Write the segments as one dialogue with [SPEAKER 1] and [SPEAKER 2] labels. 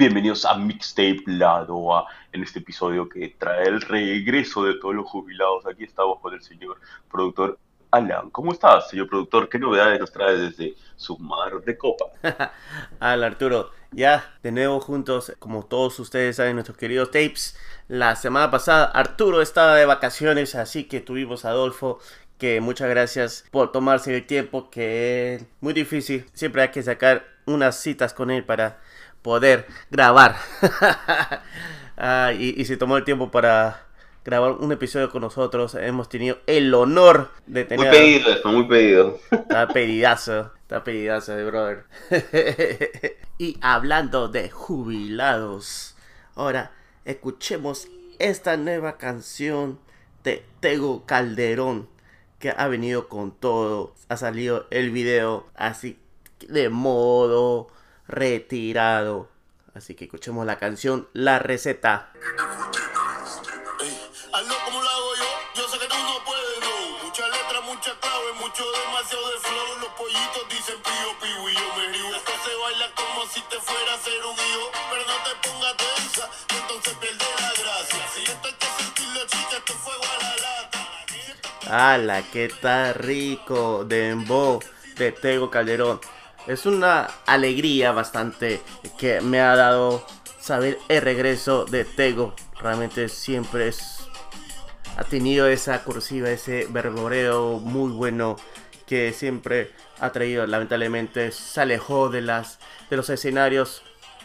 [SPEAKER 1] Bienvenidos a Mixtape Lado A, en este episodio que trae el regreso de todos los jubilados. Aquí estamos con el señor productor Alan. ¿Cómo estás, señor productor? ¿Qué novedades nos trae desde su mar de copa?
[SPEAKER 2] Hola Arturo, ya de nuevo juntos, como todos ustedes saben, nuestros queridos tapes. La semana pasada Arturo estaba de vacaciones, así que tuvimos a Adolfo que muchas gracias por tomarse el tiempo, que es muy difícil. Siempre hay que sacar unas citas con él para poder grabar. Ah, y, se tomó el tiempo para grabar un episodio con nosotros. Hemos tenido el honor de tener.
[SPEAKER 1] Muy pedido, esto, muy pedido.
[SPEAKER 2] Está pedidazo, está pedidazo de brother. y hablando de jubilados, ahora escuchemos esta nueva canción de Tego Calderón que ha venido con todo. Ha salido el video así de modo retirado. Así que escuchemos la canción La Receta.
[SPEAKER 3] Hazlo como lo hago yo, yo sé que tú no puedes, no. Mucha letra, mucha clave, mucho demasiado de flow. Los pollitos dicen pío, pío y yo me río. Esto se baila como si te fuera a hacer un hijo. Pero no te pongas tensa, entonces pierde la gracia. Si esto hay que sentirlo, chica, esto es fuego a la lata.
[SPEAKER 2] ¡Hala, qué está rico! Dembow de Tego Calderón es una alegría bastante que me ha dado saber el regreso de Tego. Realmente siempre es, ha tenido esa cursiva, ese verboreo muy bueno que siempre ha traído. Lamentablemente se alejó de, las, de los escenarios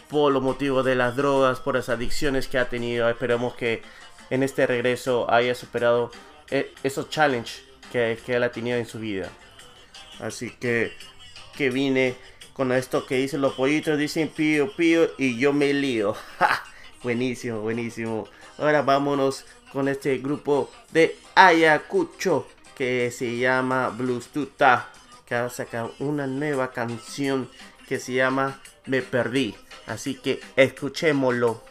[SPEAKER 2] por los motivos de las drogas, por las adicciones que ha tenido. Esperemos que en este regreso haya superado eh, esos challenges que, que él ha tenido en su vida. Así que que vine con esto que dicen los pollitos, dicen pío pío y yo me lío. Buenísimo, buenísimo. Ahora vámonos con este grupo de Ayacucho que se llama Blues Tuta, que ha sacado una nueva canción que se llama Me Perdí. Así que escuchémoslo.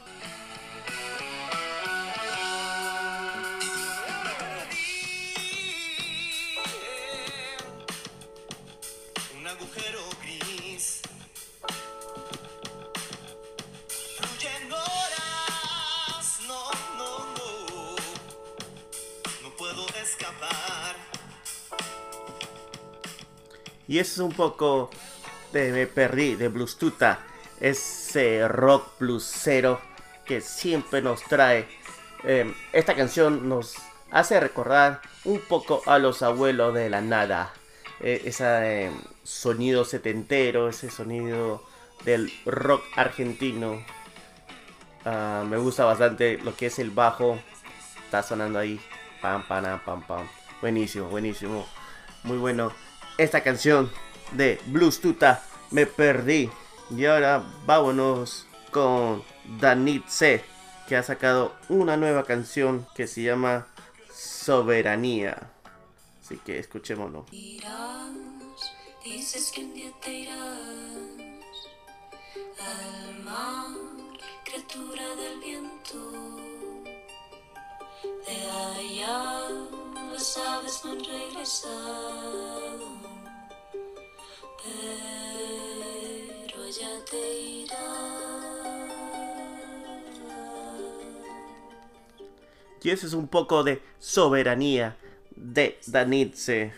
[SPEAKER 2] Y eso es un poco de Me Perdí, de Blues Tuta. Ese rock bluesero que siempre nos trae. Em, esta canción nos hace recordar un poco a los abuelos de la nada. E, ese em, sonido setentero, ese sonido del rock argentino. Ah, me gusta bastante lo que es el bajo. Está sonando ahí. Pam, pam, pam, pam. Buenísimo, buenísimo. Muy bueno esta canción de Blues Tuta, Me Perdí. Y ahora vámonos con Danit C, que ha sacado una nueva canción que se llama Soberanía. Así que escuchémoslo. dices que un día te irás al mar, criatura del viento. De allá las aves no han regresado pero. Y eso es un poco de soberanía de Danitze.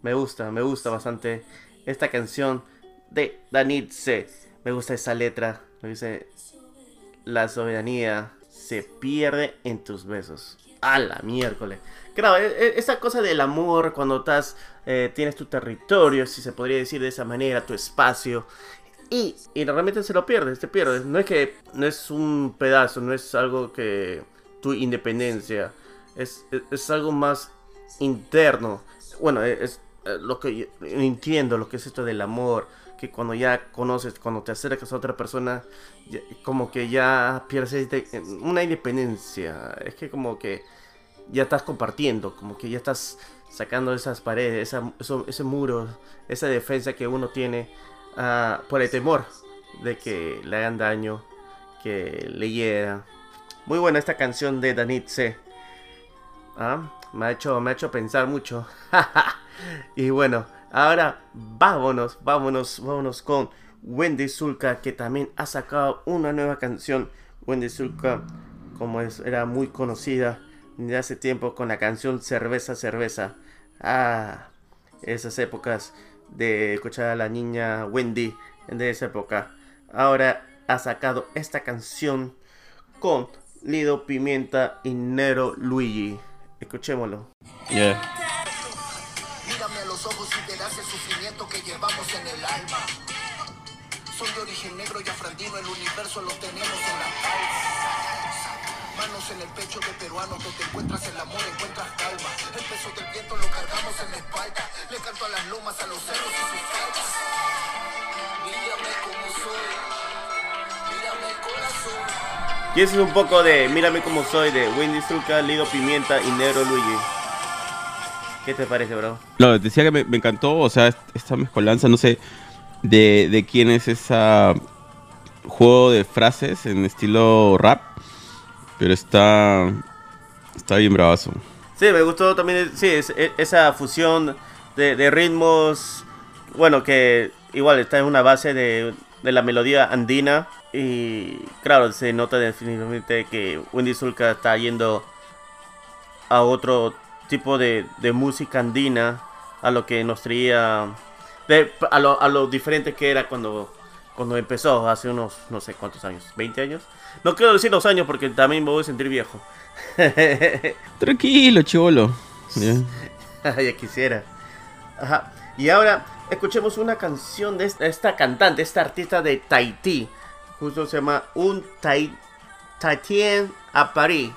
[SPEAKER 2] Me gusta, me gusta bastante esta canción de Danitze. Me gusta esa letra. Me dice, la soberanía se pierde en tus besos. A la miércoles. Claro, e, e, esa cosa del amor cuando estás, eh, tienes tu territorio, si se podría decir de esa manera, tu espacio. Y, y realmente se lo pierdes, te pierdes. No es que no es un pedazo, no es algo que tu independencia. Es, es, algo más interno. Bueno, es, eh, lo que entiendo, lo que es esto del amor. Que cuando ya conoces, cuando te acercas a otra persona, como que ya pierdes una independencia. Es que como que ya estás compartiendo, como que ya estás sacando esas paredes, ese muro, esa defensa que uno tiene uh, por el temor de que le hagan daño, que le hiera. Muy buena esta canción de Danitze. ¿Ah? Me, ha hecho, me ha hecho pensar mucho. y bueno, ahora vámonos, vámonos, vámonos con Wendy Zulka, que también ha sacado una nueva canción. Wendy Zulka, como es, era muy conocida de hace tiempo con la canción Cerveza, Cerveza. Ah, esas épocas de escuchar a la niña Wendy de esa época. Ahora ha sacado esta canción con Lido Pimienta y Nero Luigi. Escuchémoslo.
[SPEAKER 4] Yeah.
[SPEAKER 3] Verás el sufrimiento que llevamos en el alma. Soy de origen negro y afrandino, el universo lo tenemos en la calza. Manos en el pecho de peruano, donde encuentras el amor, encuentras calma. El peso del viento lo cargamos en la espalda. Le canto a las lomas, a los cerros y sus faldas. Mírame como soy, mírame corazón.
[SPEAKER 2] Y ese es un poco de Mírame como soy de Wendy Zulka, Lido Pimienta y Nero Luigi. ¿Qué te parece, bro?
[SPEAKER 4] No, decía que me, me encantó, o sea, est- esta mezcolanza, no sé de, de quién es esa juego de frases en estilo rap, pero está está bien bravazo.
[SPEAKER 2] Sí, me gustó también, sí, es- e- esa fusión de, de ritmos, bueno, que igual está en una base de, de la melodía andina y claro, se nota definitivamente que Wendy Zulka está yendo a otro tipo de, de música andina, a lo que nos traía, de- a, lo, a lo diferente que era cuando, cuando empezó, hace unos, no sé cuántos años, 20 años. No quiero decir los años porque también me voy a sentir viejo.
[SPEAKER 4] Tranquilo, chivolo. Ya.
[SPEAKER 2] ya quisiera. Ajá. Y ahora escuchemos una canción de esta, cantante, esta artista de Tahití. Justo se llama Un Tai, Tatien a París.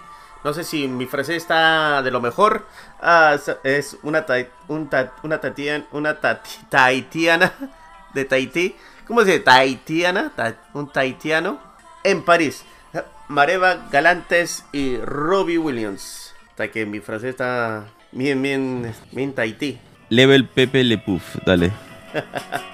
[SPEAKER 2] No sé si mi francés está de lo mejor. Ah, es- una, tai- un ta- una, tatien- una tahitiana de Tahití. ¿Cómo se dice? Tahitiana. Ta- un tahitiano. En París. Mareva Galantes y Robbie Williams. Hasta que mi francés está bien, bien, bien Tahití.
[SPEAKER 4] Level Pepe Le Puff, dale.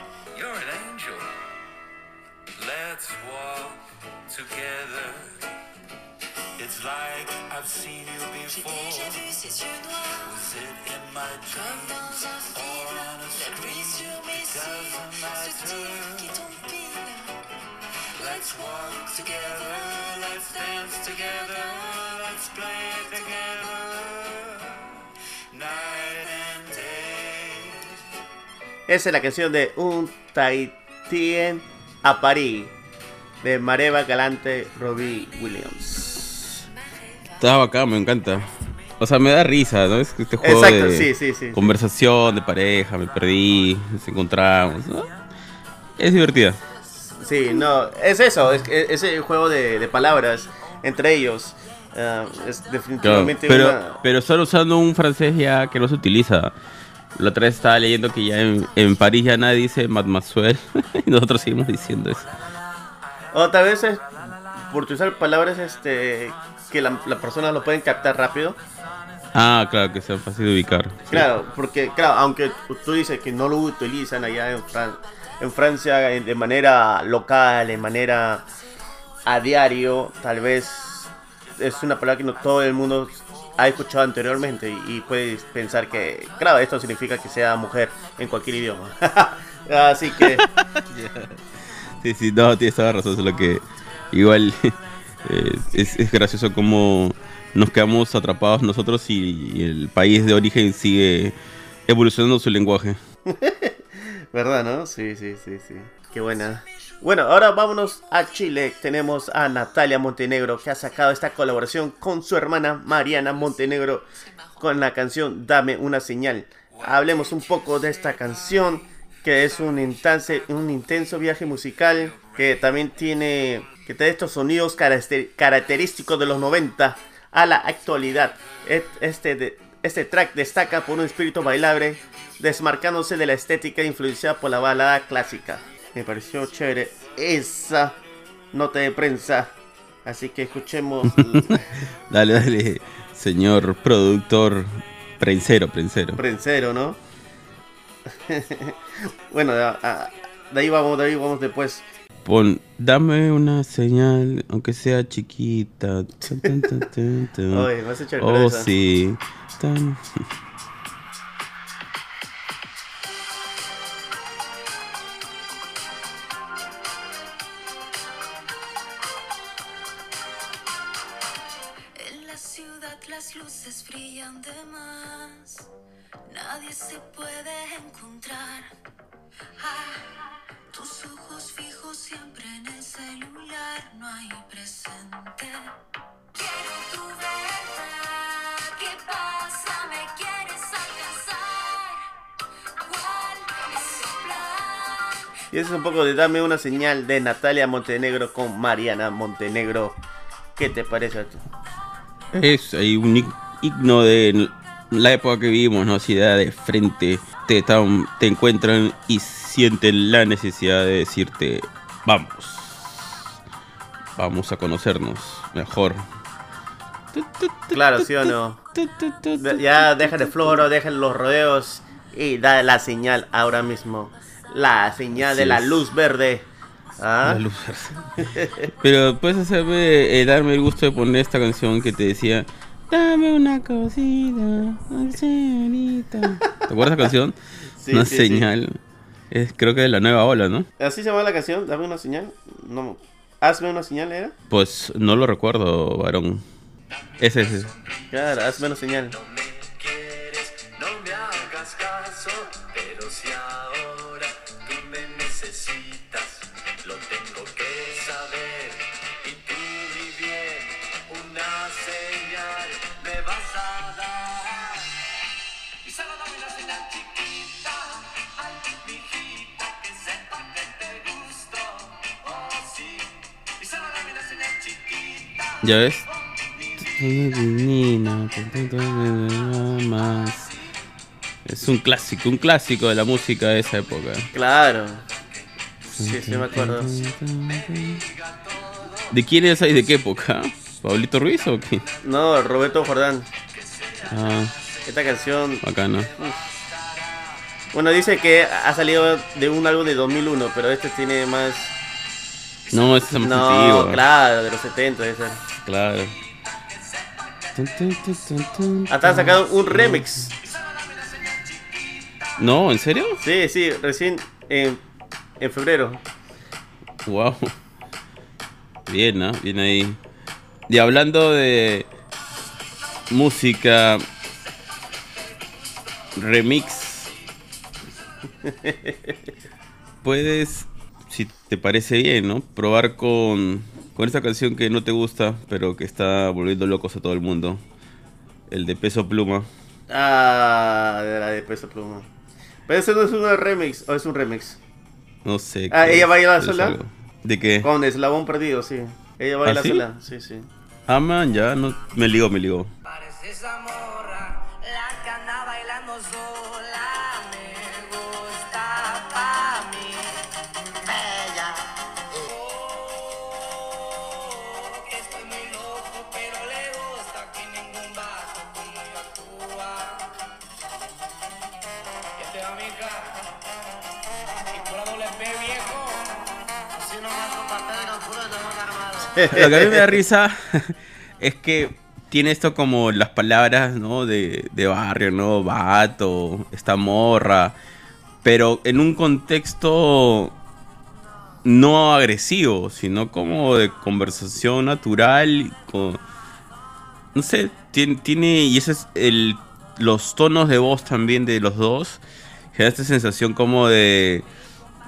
[SPEAKER 2] Esa es la canción de Un Tahitien a París. De Mareva Galante, Robbie Williams.
[SPEAKER 4] Está bacán, me encanta. O sea, me da risa, ¿no? Es este juego
[SPEAKER 2] Exacto,
[SPEAKER 4] de
[SPEAKER 2] sí, sí, sí.
[SPEAKER 4] conversación, de pareja, me perdí, nos encontramos, ¿no? Es divertida.
[SPEAKER 2] Sí, no, es eso, es, es ese juego de, de palabras entre ellos. ah, es
[SPEAKER 4] Claro,
[SPEAKER 2] definitivamente
[SPEAKER 4] pero,
[SPEAKER 2] una...
[SPEAKER 4] pero solo usando un francés ya que no se utiliza. La otra vez estaba leyendo que ya en, en París ya nadie dice mademoiselle y nosotros seguimos diciendo eso.
[SPEAKER 2] O tal vez es por utilizar palabras este que la, la persona lo pueden captar rápido.
[SPEAKER 4] Ah, claro, que sea fácil de ubicar. sí.
[SPEAKER 2] Claro, porque claro, aunque tú dices que no lo utilizan allá en, Fran- en Francia de manera local, de manera a diario, tal vez es una palabra que no todo el mundo ha escuchado anteriormente y, puedes pensar que, claro, esto significa que sea mujer en cualquier idioma. Así que,
[SPEAKER 4] Sí, sí, no, tienes toda razón, solo que igual eh, es, es gracioso como nos quedamos atrapados nosotros y, y el país de origen sigue evolucionando su lenguaje.
[SPEAKER 2] ¿verdad, no? Sí, sí, sí, sí. Qué buena. Bueno, ahora vámonos a Chile. Tenemos a Natalia Montenegro que ha sacado esta colaboración con su hermana Mariana Montenegro con la canción Dame una señal. Hablemos un poco de esta canción que es un intenso, un intenso viaje musical que también tiene que tiene estos sonidos caracter- característicos de los 90 a la actualidad. Este, este track destaca por un espíritu bailable, desmarcándose de la estética influenciada por la balada clásica. Me pareció chévere esa nota de prensa. Así que escuchemos.
[SPEAKER 4] Dale, dale, señor productor prensero, prensero.
[SPEAKER 2] Prensero, ¿no? bueno, a- a- de ahí vamos, de ahí vamos después.
[SPEAKER 4] Pon, dame una señal, aunque sea chiquita.
[SPEAKER 2] Oye, me has hecho
[SPEAKER 4] Oh, sí. Tan.
[SPEAKER 2] Y ese es un poco de Dame una señal de Natalia Montenegro con Mariana Montenegro. ¿Qué te parece a ti?
[SPEAKER 4] Es ahí un himno de la época que vivimos, ¿no? Así de, frente te, te encuentran y sienten la necesidad de decirte, vamos, vamos a conocernos mejor.
[SPEAKER 2] Claro, ¿sí o no? Ya deja de floro, deja los rodeos y da la señal ahora mismo. La señal de la luz verde. ¿Ah?
[SPEAKER 4] La luz. Pero puedes hacerme, eh, darme el gusto de poner esta canción que te decía, dame una cosita, señorita. ¿Te acuerdas de esa canción?
[SPEAKER 2] Sí,
[SPEAKER 4] una
[SPEAKER 2] sí.
[SPEAKER 4] señal. Es, creo que de la nueva ola, ¿no?
[SPEAKER 2] ¿Así se llama la canción? Dame una señal. No. Hazme una señal, ¿era?
[SPEAKER 4] Pues no lo recuerdo, varón. Ese es.
[SPEAKER 2] Claro, hazme una señal.
[SPEAKER 4] ¿Ya ves? Es un clásico, un clásico de la música de esa época.
[SPEAKER 2] Claro. Sí, sí, me acuerdo.
[SPEAKER 4] ¿De quién es ahí? ¿De qué época? ¿Pablito Ruiz o qué?
[SPEAKER 2] No, Roberto Jordán.
[SPEAKER 4] Ah,
[SPEAKER 2] Esta canción.
[SPEAKER 4] bacana.
[SPEAKER 2] Bueno, dice que ha salido de un álbum de 2001, pero este tiene más.
[SPEAKER 4] No, ese es más
[SPEAKER 2] No,
[SPEAKER 4] antiguo.
[SPEAKER 2] claro, de los 70. Ese.
[SPEAKER 4] Claro.
[SPEAKER 2] Hasta han sacado un remix.
[SPEAKER 4] No, ¿en serio?
[SPEAKER 2] Sí, sí, recién en, en febrero.
[SPEAKER 4] Wow. Bien, ¿no? Bien ahí. Y hablando de música remix, puedes, si te parece bien, ¿no? Probar con, con esta canción que no te gusta, pero que está volviendo locos a todo el mundo. El de Peso Pluma.
[SPEAKER 2] Ah, de la de peso pluma. Pero ese no es un remix, o es un remix.
[SPEAKER 4] No sé.
[SPEAKER 2] Ah, ¿ella
[SPEAKER 4] es,
[SPEAKER 2] baila sola?
[SPEAKER 4] algo. ¿De qué?
[SPEAKER 2] Con eslabón perdido, sí. Ella baila
[SPEAKER 4] ¿Ah, sí?
[SPEAKER 2] sola, sí, sí.
[SPEAKER 4] Ah, man, ya, no, me ligó, me ligó.
[SPEAKER 5] Parece esa
[SPEAKER 4] Lo que a mí me da risa es que tiene esto como las palabras, ¿no? De, barrio, ¿no? Vato, esta morra. Pero en un contexto no agresivo, sino como de conversación natural. no sé, tiene, tiene y ese es el, los tonos de voz también de los dos. Genera esta sensación como de,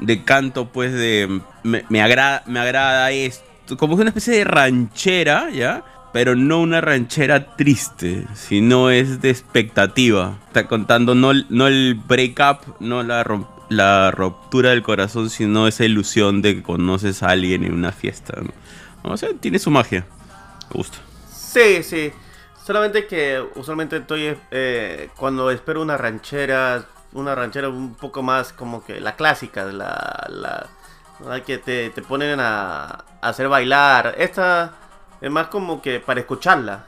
[SPEAKER 4] de canto, pues de me, me agrada, me agrada esto, como que una especie de ranchera, ¿ya? Pero no una ranchera triste, sino es de expectativa. Está contando no, no el breakup, no la, la ruptura del corazón, sino esa ilusión de que conoces a alguien en una fiesta. O sea, tiene su magia. Me gusta.
[SPEAKER 2] Sí, sí. Solamente que usualmente estoy eh, cuando espero una ranchera, una ranchera un poco más como que la clásica, la, la, la que te, te ponen a, a hacer bailar. Esta es más como que para escucharla.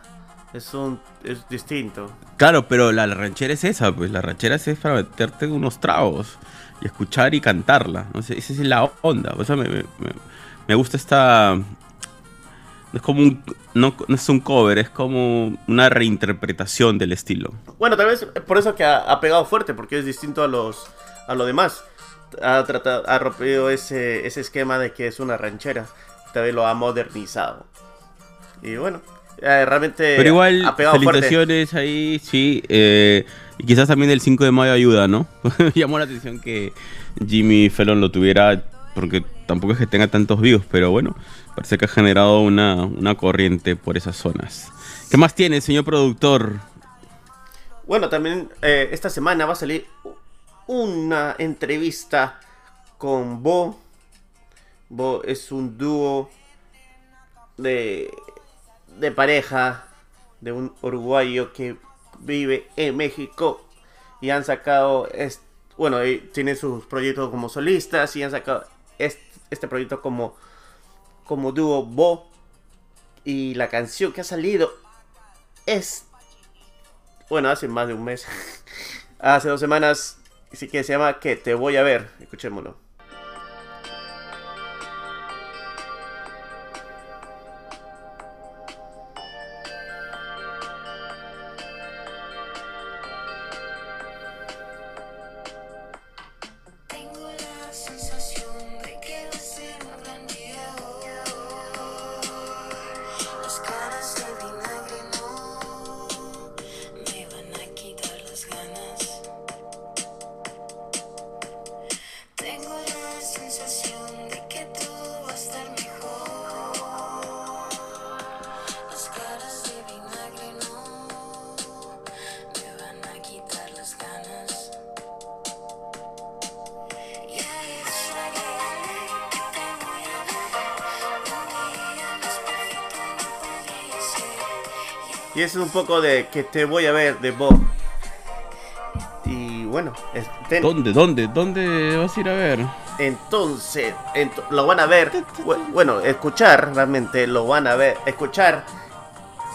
[SPEAKER 2] Es un es distinto.
[SPEAKER 4] Claro, pero la, ranchera es esa, pues la ranchera es para meterte unos tragos y escuchar y cantarla. No esa es la onda. O sea, me- me- me gusta esta. Es como un. No, no es un cover, es como una reinterpretación del estilo.
[SPEAKER 2] Bueno, tal vez por eso que ha, ha pegado fuerte, porque es distinto a los a lo demás. Ha tratado, ha rompido ese, ese esquema de que es una ranchera. Tal vez lo ha modernizado. Y bueno, Eh, realmente
[SPEAKER 4] Pero igual,
[SPEAKER 2] ha pegado fuerte.
[SPEAKER 4] felicitaciones ahí, sí. eh, y quizás también el 5 de mayo ayuda, ¿no? Llamó la atención que Jimmy Fallon lo tuviera, porque tampoco es que tenga tantos views, pero bueno, parece que ha generado una, una corriente por esas zonas. ¿Qué más tiene, señor productor?
[SPEAKER 2] Bueno, también eh, esta semana va a salir una entrevista con Bo. Bo es un dúo de, de pareja de un uruguayo que vive en México y han sacado, bueno, tiene sus proyectos como solistas y han sacado est- este proyecto como, como dúo Bo. Y la canción que ha salido es bueno, hace más de un mes. hace dos semanas. Así que se llama Que te voy a ver. Escuchémoslo.
[SPEAKER 6] Y
[SPEAKER 2] ese es un poco de Que te voy a ver de Bob. Y bueno,
[SPEAKER 4] ¿Dónde, dónde, dónde vas a ir a ver?
[SPEAKER 2] entonces ent- lo van a ver. bu- Bueno, escuchar realmente lo van a ver. Escuchar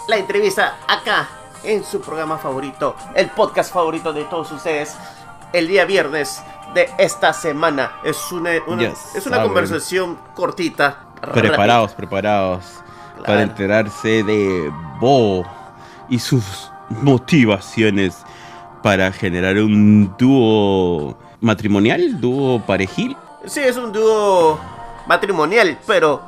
[SPEAKER 2] la entrevista acá en su programa favorito, el podcast favorito de todos ustedes, el día viernes de esta semana. Es una, es una
[SPEAKER 4] saben.
[SPEAKER 2] conversación cortita.
[SPEAKER 4] Preparados, preparados
[SPEAKER 2] Claro.
[SPEAKER 4] para enterarse de Bo y sus motivaciones para generar un dúo matrimonial, dúo parejil.
[SPEAKER 2] Sí, es un dúo matrimonial, pero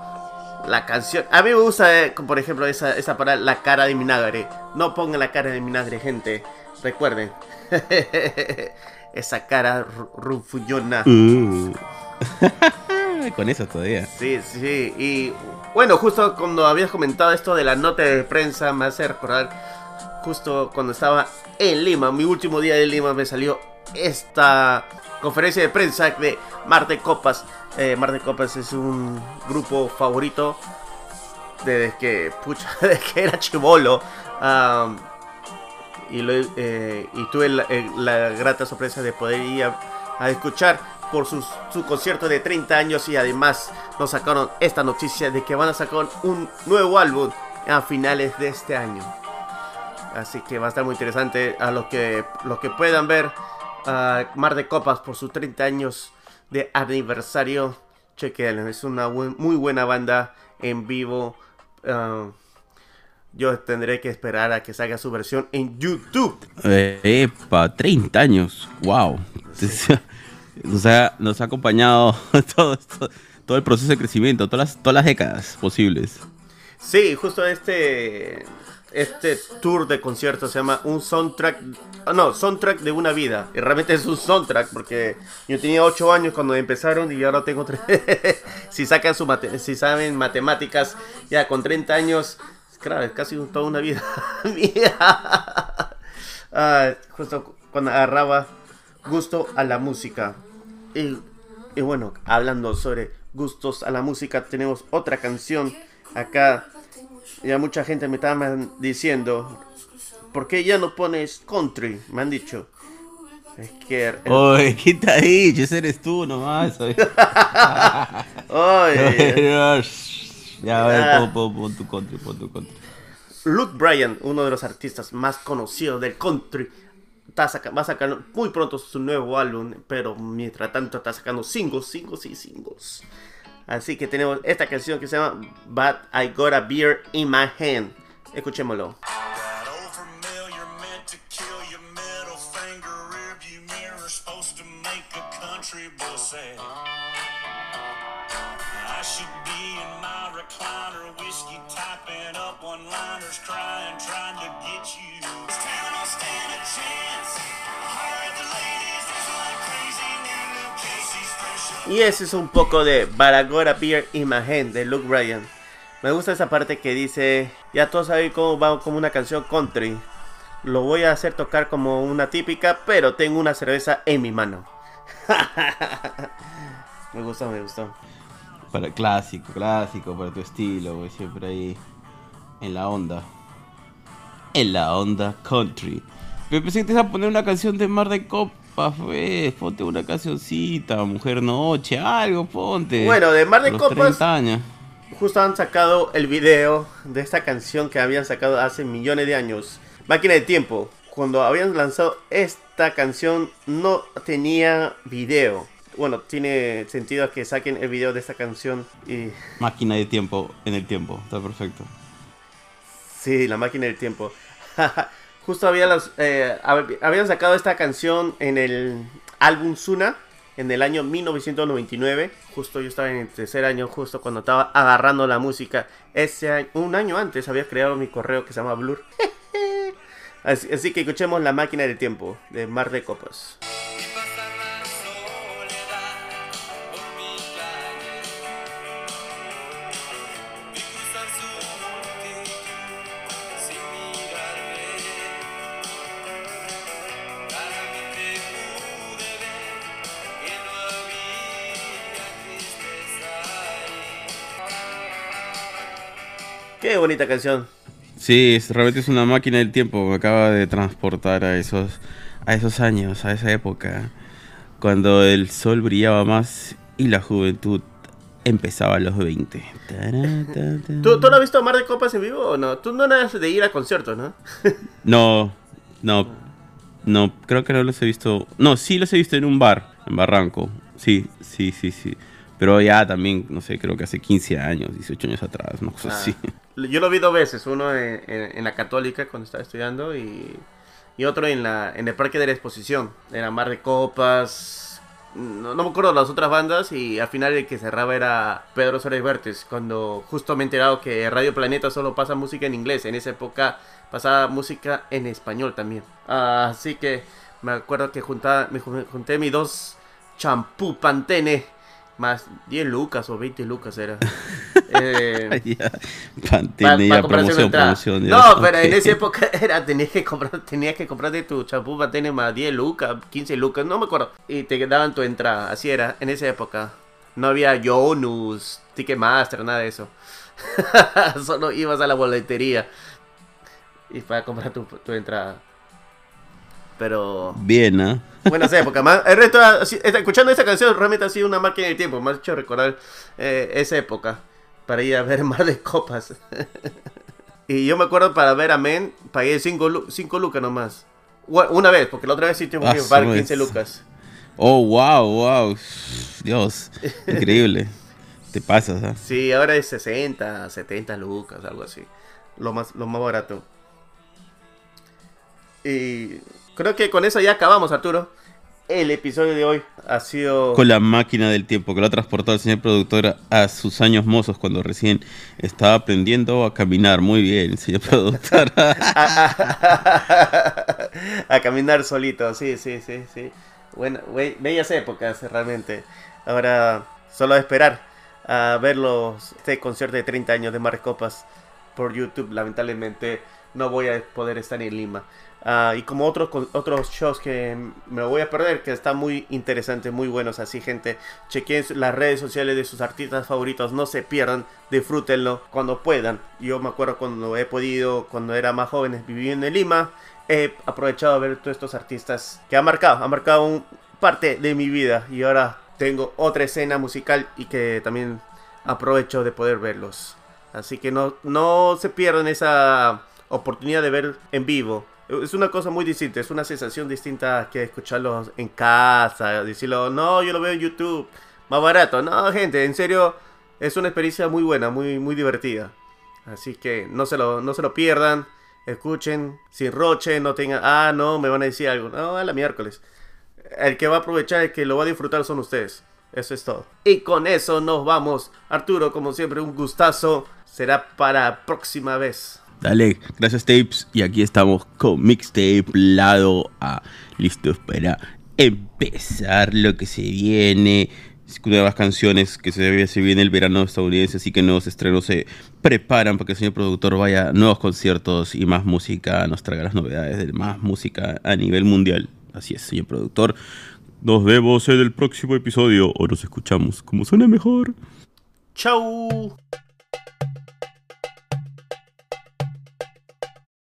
[SPEAKER 2] la canción. A mí me gusta, eh, por ejemplo, esa, esa palabra, la cara de vinagre. No pongan la cara de vinagre, gente. Recuerden. esa cara ru- rufullona.
[SPEAKER 4] Uh. Con eso todavía.
[SPEAKER 2] Sí, sí. Y bueno, justo cuando habías comentado esto de la nota de prensa, me hace recordar justo cuando estaba en Lima, mi último día de Lima, me salió esta conferencia de prensa de Marte Copas. Eh, Marte Copas es un grupo favorito desde que, pucha, desde que era chivolo. Y, lo- eh, y tuve la, eh, la grata sorpresa de poder ir a escuchar por sus- su concierto de 30 años y además nos sacaron esta noticia de que van a sacar un nuevo álbum a finales de este año. Así que va a estar muy interesante a los que, los que puedan ver a Mar de Copas por sus 30 años de aniversario. Chequenlo, es una buen- muy buena banda en vivo. Ah, yo tendré que esperar a que salga su versión en YouTube.
[SPEAKER 4] Eh, epa, 30 años. Wow. Nos ha, nos ha acompañado todo, esto- todo el proceso de crecimiento, todas las, todas las décadas posibles.
[SPEAKER 2] Sí, justo este este tour de conciertos se llama un soundtrack, ah, no, soundtrack de una vida. Y realmente es un soundtrack porque yo tenía 8 años cuando empezaron y ahora tengo 3. si sacan su mate- si saben matemáticas, ya con 30 años, claro, es casi toda una vida mía. Ah, justo cuando agarraba gusto a la música. Y, y bueno, hablando sobre gustos a la música, tenemos otra canción acá. Ya mucha gente me estaba diciendo, ¿por qué ya no pones country? Me han dicho. Es que... el-
[SPEAKER 4] Oye, ¿qué ha dicho? Ese eres tú nomás. oye.
[SPEAKER 2] Ay,
[SPEAKER 4] ya, a ver, pon, pon, pon tu country, pon tu country.
[SPEAKER 2] Luke Bryan, uno de los artistas más conocidos del country, va a sacar muy pronto su nuevo álbum, pero mientras tanto está sacando singles, singles y singles. Así que tenemos esta canción que se llama But I Got a Beer in My Hand. Escuchémoslo.
[SPEAKER 3] Whiskey typing up one liner, mother's crying, trying to get you.
[SPEAKER 2] Y ese es un poco de Baragora Beer Hand de Luke Bryan. Me gusta esa parte que dice, ya todos saben cómo va como una canción country. Lo voy a hacer tocar como una típica, pero tengo una cerveza en mi mano. me gustó, me gustó.
[SPEAKER 4] Para clásico, clásico, para tu estilo, siempre ahí en la onda. En la onda country. Pero pensé que te ibas a poner una canción de Mar de Copas, pues. Ponte una cancioncita, Mujer Noche, algo, ponte.
[SPEAKER 2] Bueno, de Mar de
[SPEAKER 4] Los
[SPEAKER 2] Copas-
[SPEAKER 4] 30 años.
[SPEAKER 2] Justo han sacado el video de esta canción que habían sacado hace millones de años. Máquina de tiempo. Cuando habían lanzado esta canción no tenía video. Bueno, tiene sentido que saquen el video de esta canción y
[SPEAKER 4] Máquina de tiempo en el tiempo, está perfecto.
[SPEAKER 2] Sí, la máquina del tiempo. Justo había los, eh, hab- habían sacado esta canción en el álbum Suna en el año 1999. Justo yo estaba en el tercer año, justo cuando estaba agarrando la música. Ese un año antes había creado mi correo que se llama Blur. así, así que escuchemos la máquina del tiempo de Mar de Copas. Qué bonita canción.
[SPEAKER 4] Sí, es- realmente es una máquina del tiempo. Me acaba de transportar a esos, a esos años, a esa época, cuando el sol brillaba más y la juventud empezaba a los 20. Tará, ta, ta.
[SPEAKER 2] ¿Tú, ¿Tú no has visto Mar de Copas en vivo o no? Tú no eres de ir a conciertos, ¿no?
[SPEAKER 4] No, no, no, creo que no los he visto. No, sí los he visto en un bar, en Barranco. Sí, sí, sí, sí. Pero ya también, no sé, creo que hace 15 años, 18 años atrás, una cosa
[SPEAKER 2] Ah.
[SPEAKER 4] así.
[SPEAKER 2] Yo lo vi dos veces, uno en, en- en la católica cuando estaba estudiando y, y otro en, la, en el parque de la exposición, en la Mar de Copas, no, no me acuerdo las otras bandas y al final el que cerraba era Pedro Suárez Vértiz, cuando justo me he enterado que Radio Planeta solo pasa música en inglés, en esa época pasaba música en español también. Así que me acuerdo que juntaba, me jun- junté mis dos champú Pantene, más 10 lucas o 20 lucas era. Eh, Pa-
[SPEAKER 4] promoción, promoción.
[SPEAKER 2] No, pero en esa época era, tenías que comprar, tenías que comprarte tu champú Pantene más 10 lucas, 15 lucas, no me acuerdo. Y te daban tu entrada, así era, en esa época. No había Yonus, Ticketmaster, nada de eso. Solo ibas a la boletería y para comprar tu, tu entrada. Pero
[SPEAKER 4] Bien, ¿ah?
[SPEAKER 2] buenas épocas. más- El resto, está- escuchando esta canción, realmente ha sido una máquina de tiempo. Me ha hecho recordar eh, esa época para ir a ver Mar de Copas. y yo me acuerdo para ver a Men, pagué 5 lucas nomás. Una vez, porque la otra vez sí
[SPEAKER 4] Ah,
[SPEAKER 2] que pagar
[SPEAKER 4] su
[SPEAKER 2] 15
[SPEAKER 4] vez.
[SPEAKER 2] lucas.
[SPEAKER 4] Oh, wow, wow. Dios, increíble. Te pasas, ¿ah?
[SPEAKER 2] Sí, ahora es 60, 70 lucas, algo así. Lo más, lo más barato. Y creo que con eso ya acabamos, Arturo. El episodio de hoy ha sido...
[SPEAKER 4] Con la máquina del tiempo que lo ha transportado el señor productor a sus años mozos cuando recién estaba aprendiendo a caminar. Muy bien, señor productor.
[SPEAKER 2] a caminar solito, sí, sí, sí, sí. Bueno, be- bellas épocas realmente. Ahora solo a esperar a ver los, este concierto de 30 años de Mar Copas por YouTube. Lamentablemente no voy a poder estar en Lima. Ah, y como otros otros shows que me voy a perder, que están muy interesantes, muy buenos. Así, gente, chequen las redes sociales de sus artistas favoritos. No se pierdan, disfrútenlo cuando puedan. Yo me acuerdo cuando he podido, cuando era más joven, viviendo en Lima. He aprovechado a ver todos estos artistas que han marcado, han marcado un- parte de mi vida. Y ahora tengo otra escena musical y que también aprovecho de poder verlos. Así que no, no se pierdan esa oportunidad de ver en vivo. Es una cosa muy distinta, es una sensación distinta que escucharlos en casa, decirlo, no, yo lo veo en YouTube, más barato. No, gente, en serio, es una experiencia muy buena, muy, muy divertida. Así que no se lo, no se lo pierdan, escuchen, sin roche, no tengan, ah, no, me van a decir algo. No, a la miércoles. El que va a aprovechar, el que lo va a disfrutar son ustedes. Eso es todo. Y con eso nos vamos. Arturo, como siempre, un gustazo. Será para próxima vez.
[SPEAKER 4] Dale, gracias tapes. Y aquí estamos con mixtape lado A. Listos para empezar lo que se viene. Nuevas canciones que se, viene el verano estadounidense, así que nuevos estrenos se preparan para que el señor productor vaya a nuevos conciertos y más música, nos traiga las novedades de más música a nivel mundial. Así es, señor productor. Nos vemos en el próximo episodio o nos escuchamos como suene mejor.
[SPEAKER 2] Chau.